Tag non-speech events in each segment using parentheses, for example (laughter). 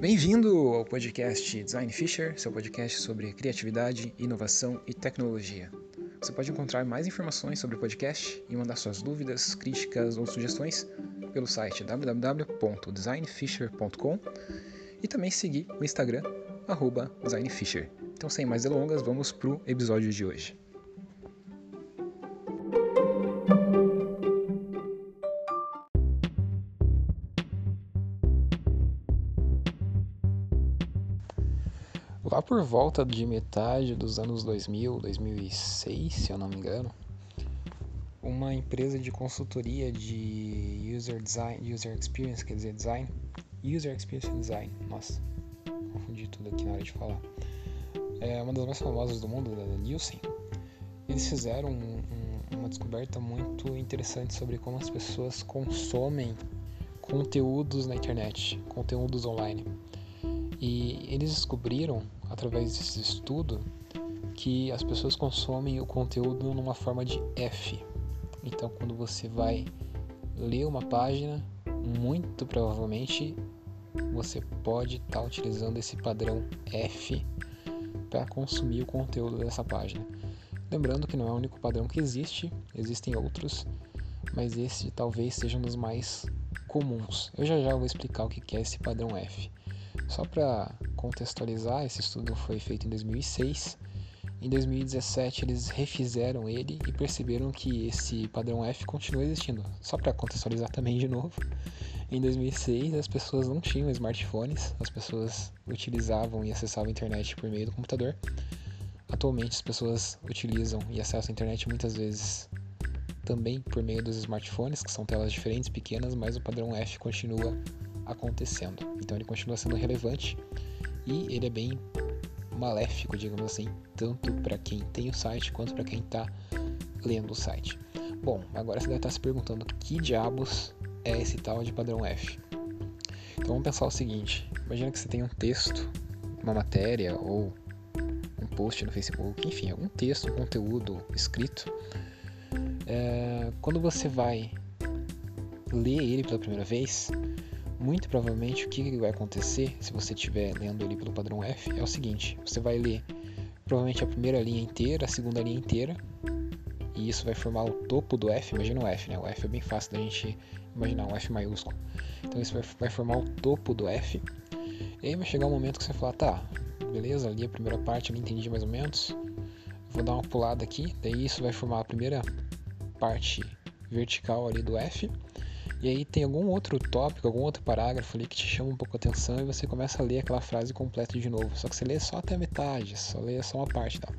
Bem-vindo ao podcast Design Fisher, seu podcast sobre criatividade, inovação e tecnologia. Você pode encontrar mais informações sobre o podcast e mandar suas dúvidas, críticas ou sugestões pelo site www.designfisher.com e também seguir o Instagram @designfisher. Então, sem mais delongas, vamos para o episódio de hoje. Por volta de metade dos anos 2000, 2006, se eu não me engano, uma empresa de consultoria de user design, user experience, quer dizer, design, user experience design, nossa, confundi tudo aqui na hora de falar. É uma das mais famosas do mundo, da Nielsen. Eles fizeram um, um, uma descoberta muito interessante sobre como as pessoas consomem conteúdos na internet, conteúdos online. E eles descobriram através desse estudo que as pessoas consomem o conteúdo numa forma de F. Então, quando você vai ler uma página, muito provavelmente você pode estar tá utilizando esse padrão F para consumir o conteúdo dessa página. Lembrando que não é o único padrão que existe, existem outros, mas esse talvez seja um dos mais comuns. Eu já já vou explicar o que é esse padrão F. Só para contextualizar, esse estudo foi feito em 2006. Em 2017 eles refizeram ele e perceberam que esse padrão F continua existindo. Só para contextualizar também de novo, em 2006 as pessoas não tinham smartphones, as pessoas utilizavam e acessavam a internet por meio do computador. Atualmente as pessoas utilizam e acessam a internet muitas vezes também por meio dos smartphones, que são telas diferentes, pequenas, mas o padrão F continua acontecendo. Então ele continua sendo relevante e ele é bem maléfico, digamos assim, tanto para quem tem o site quanto para quem está lendo o site. Bom, agora você deve estar tá se perguntando que diabos é esse tal de padrão F. Então vamos pensar o seguinte: imagina que você tem um texto, uma matéria ou um post no Facebook, enfim, algum texto, um conteúdo escrito. É, quando você vai ler ele pela primeira vez, muito provavelmente o que vai acontecer se você estiver lendo ali pelo padrão F é o seguinte: você vai ler provavelmente a primeira linha inteira, a segunda linha inteira, e isso vai formar o topo do F. Imagina o F, né? O F é bem fácil da gente imaginar, um F maiúsculo. Então isso vai, formar o topo do F. E aí vai chegar um momento que você fala: tá, beleza, ali a primeira parte eu entendi mais ou menos, vou dar uma pulada aqui, daí isso vai formar a primeira parte vertical ali do F e aí tem algum outro tópico, algum outro parágrafo ali que te chama um pouco a atenção e você começa a ler aquela frase completa de novo. Só que você lê só até a metade, só lê só uma parte dela.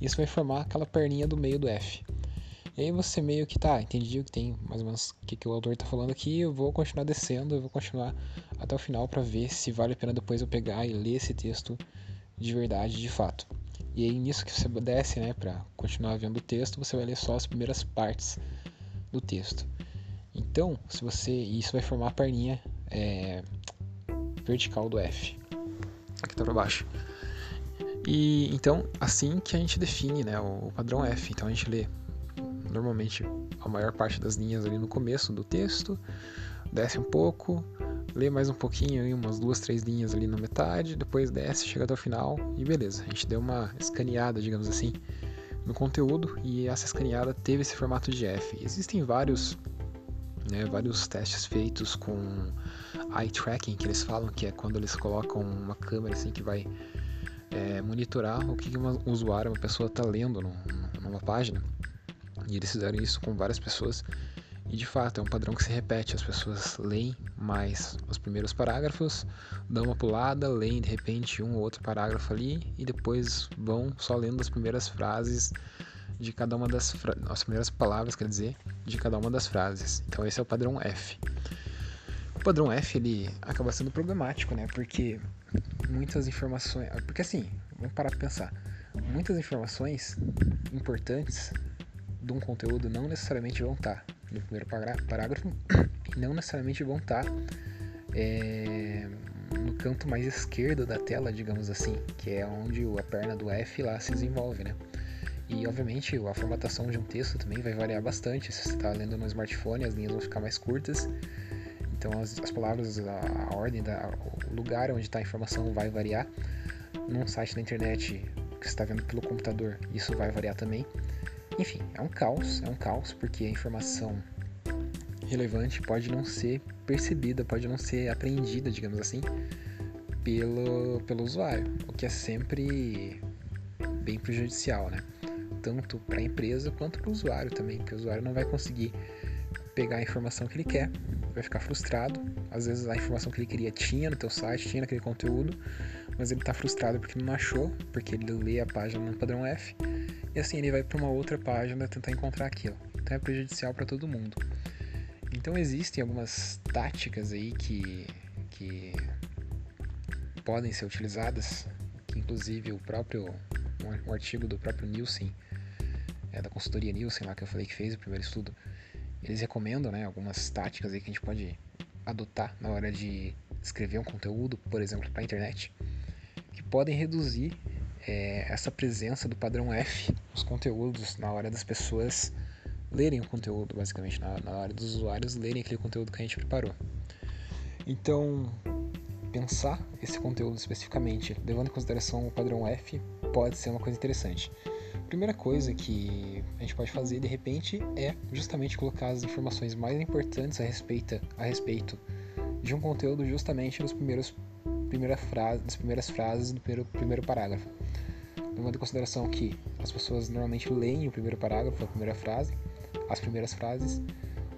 Isso vai formar aquela perninha do meio do F. E aí você meio que tá, entendi o que tem, mais ou menos o que, que o autor está falando aqui, eu vou continuar descendo, eu vou continuar até o final para ver se vale a pena depois eu pegar e ler esse texto de verdade, de fato. E aí nisso que você desce, né, para continuar vendo o texto, você vai ler só as primeiras partes do texto. Então, se você isso vai formar a perninha é, vertical do F, aqui tá para baixo. E então assim que a gente define, né, o, padrão F. Então a gente lê normalmente a maior parte das linhas ali no começo do texto, desce um pouco, lê mais um pouquinho, umas duas, três linhas ali na metade, depois desce, chega até o final e beleza. A gente deu uma escaneada, digamos assim, no conteúdo e essa escaneada teve esse formato de F. Existem vários né, vários testes feitos com eye tracking, que eles falam que é quando eles colocam uma câmera assim que vai é, monitorar o que um usuário, uma pessoa está lendo no, numa página. E eles fizeram isso com várias pessoas. E de fato é um padrão que se repete. As pessoas leem mais os primeiros parágrafos, dão uma pulada, leem de repente um ou outro parágrafo ali e depois vão só lendo as primeiras frases de cada uma das as primeiras palavras, quer dizer, de cada uma das frases. Então esse é o padrão F. O padrão F ele acaba sendo problemático, né? Porque muitas informações, porque assim, vamos parar para pensar. Muitas informações importantes de um conteúdo não necessariamente vão estar no primeiro parágrafo (coughs) e não necessariamente vão estar é, no canto mais esquerdo da tela, digamos assim, que é onde a perna do F lá se desenvolve, né? E obviamente a formatação de um texto também vai variar bastante. Se você está lendo no smartphone, as linhas vão ficar mais curtas. Então as, as palavras, a, a ordem, da, o lugar onde está a informação vai variar. Num site da internet que você está vendo pelo computador, isso vai variar também. Enfim, é um caos, é um caos porque a informação relevante pode não ser percebida, pode não ser apreendida, digamos assim, pelo, pelo usuário, o que é sempre bem prejudicial, né? Tanto para a empresa quanto para o usuário também, porque o usuário não vai conseguir pegar a informação que ele quer, vai ficar frustrado. Às vezes a informação que ele queria tinha no teu site, tinha naquele conteúdo, mas ele está frustrado porque não achou, porque ele lê a página no padrão F, e assim ele vai para uma outra página tentar encontrar aquilo. Então é prejudicial para todo mundo. Então existem algumas táticas aí que, que podem ser utilizadas, que inclusive o próprio um, artigo do próprio Nielsen, é, da consultoria Nielsen lá que eu falei que fez o primeiro estudo, eles recomendam né, algumas táticas aí que a gente pode adotar na hora de escrever um conteúdo, por exemplo, para a internet, que podem reduzir é, essa presença do padrão F nos conteúdos na hora das pessoas lerem o conteúdo, basicamente, na, na hora dos usuários lerem aquele conteúdo que a gente preparou. Então, pensar esse conteúdo especificamente, levando em consideração o padrão F, pode ser uma coisa interessante. Primeira coisa que a gente pode fazer de repente é justamente colocar as informações mais importantes a respeito, a respeito de um conteúdo justamente nos primeiros primeira frase, nas primeiras frases do primeiro, primeiro parágrafo. Levando em consideração que as pessoas normalmente leem o primeiro parágrafo, a primeira frase, as primeiras frases,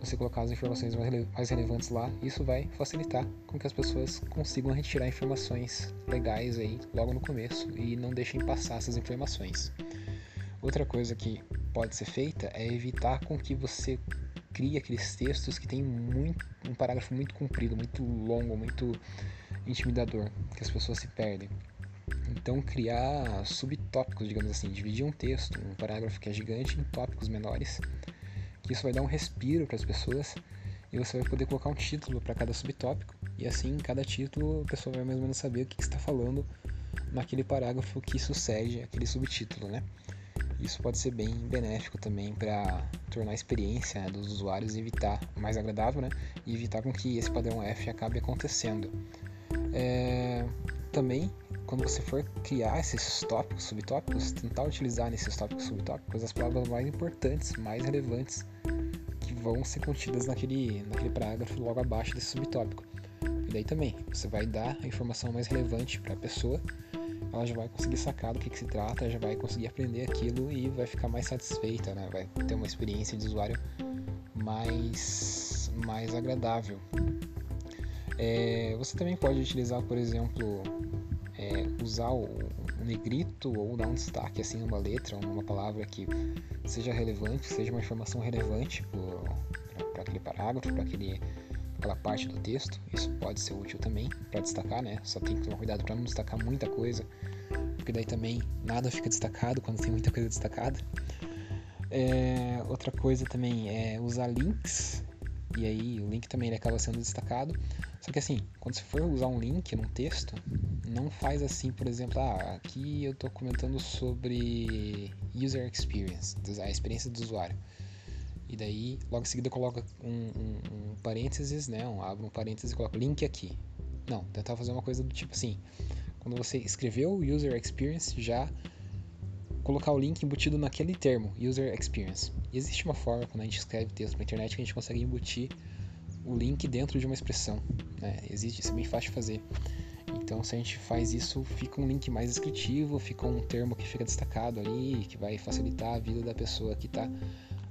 você colocar as informações mais relevantes lá, isso vai facilitar com que as pessoas consigam retirar informações legais aí logo no começo e não deixem passar essas informações. Outra coisa que pode ser feita é evitar com que você crie aqueles textos que tem muito, um parágrafo muito comprido, muito longo, muito intimidador, que as pessoas se perdem. Então criar subtópicos, digamos assim, dividir um texto, um parágrafo que é gigante em tópicos menores isso vai dar um respiro para as pessoas e você vai poder colocar um título para cada subtópico e assim em cada título a pessoa vai mais ou menos saber o que está falando naquele parágrafo que sucede aquele subtítulo, né? Isso pode ser bem benéfico também para tornar a experiência né, dos usuários evitar mais agradável, né? E evitar com que esse padrão F acabe acontecendo. É... Também, quando você for criar esses tópicos, subtópicos, tentar utilizar nesses tópicos, subtópicos as palavras mais importantes, mais relevantes vão ser contidas naquele, naquele parágrafo logo abaixo desse subtópico. E daí também, você vai dar a informação mais relevante para a pessoa, ela já vai conseguir sacar do que, que se trata, já vai conseguir aprender aquilo e vai ficar mais satisfeita, né? vai ter uma experiência de usuário mais, mais agradável. É, você também pode utilizar, por exemplo, é, usar o, o, negrito ou dar um destaque assim numa letra ou numa palavra que seja relevante, seja uma informação relevante para aquele parágrafo, para aquela parte do texto. Isso pode ser útil também para destacar, né? Só tem que tomar cuidado para não destacar muita coisa, porque daí também nada fica destacado quando tem muita coisa destacada. É, outra coisa também é usar links, e aí o link também ele acaba sendo destacado. Só que assim, quando você for usar um link num texto, não faz assim, por exemplo, ah, aqui eu estou comentando sobre user experience, a experiência do usuário. E daí, logo em seguida, coloca um, um, um parênteses, né? Um, abre um parênteses e coloca link aqui. Não, tentar fazer uma coisa do tipo assim. Quando você escreveu user experience, já colocar o link embutido naquele termo, user experience. E existe uma forma, quando a gente escreve texto na internet, que a gente consegue embutir o link dentro de uma expressão. Né? Existe, isso é bem fácil de fazer. Então, se a gente faz isso, fica um link mais descritivo, fica um termo que fica destacado ali, que vai facilitar a vida da pessoa que está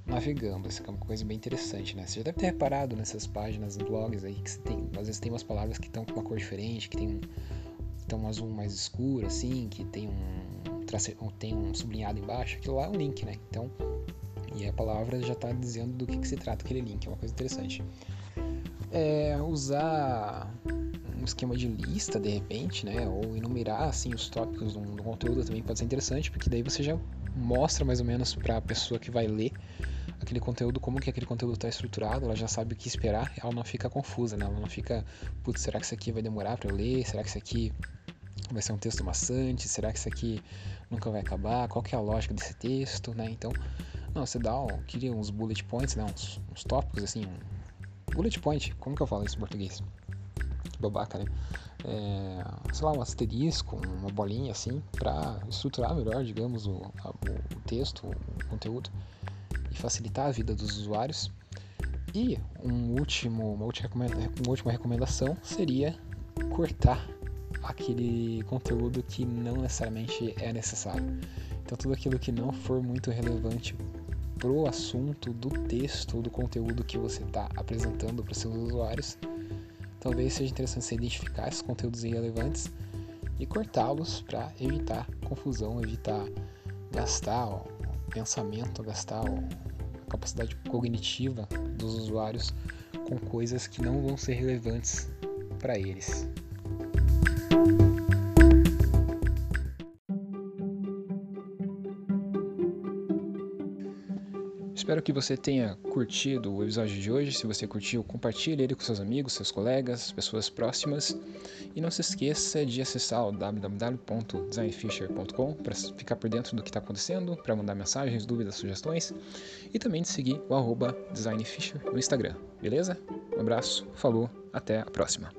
navegando. Isso é uma coisa bem interessante, né? Você já deve ter reparado nessas páginas, blogs aí, que tem, às vezes tem umas palavras que estão com uma cor diferente, que tem um, um azul mais escuro, assim, que tem um, tem um sublinhado embaixo, aquilo lá é um link, né? Então, e a palavra já está dizendo do que, que se trata aquele link, é uma coisa interessante é, usar um esquema de lista de repente, né? Ou enumerar assim os tópicos do, do conteúdo também pode ser interessante, porque daí você já mostra mais ou menos para a pessoa que vai ler aquele conteúdo, como que aquele conteúdo está estruturado, ela já sabe o que esperar, ela não fica confusa, né? Ela não fica, putz, será que isso aqui vai demorar para eu ler? Será que isso aqui vai ser um texto maçante? Será que isso aqui nunca vai acabar? Qual que é a lógica desse texto, né? Então, não, você dá, ó, queria uns bullet points, né? Uns, uns tópicos assim, um, bullet point, como que eu falo isso em português? Babaca, né? É, sei lá, um asterisco, uma bolinha assim, para estruturar melhor, digamos, o, a, o texto, o conteúdo e facilitar a vida dos usuários. E um último, uma, última uma última recomendação seria cortar aquele conteúdo que não necessariamente é necessário. Então, tudo aquilo que não for muito relevante pro assunto do texto, do conteúdo que você está apresentando para seus usuários, talvez seja interessante você identificar esses conteúdos irrelevantes e cortá-los para evitar confusão, evitar gastar o pensamento, gastar a capacidade cognitiva dos usuários com coisas que não vão ser relevantes para eles. Espero que você tenha curtido o episódio de hoje. Se você curtiu, compartilhe ele com seus amigos, seus colegas, pessoas próximas. E não se esqueça de acessar o www.designfisher.com para ficar por dentro do que está acontecendo, para mandar mensagens, dúvidas, sugestões. E também de seguir o designfisher no Instagram. Beleza? Um abraço, falou, até a próxima.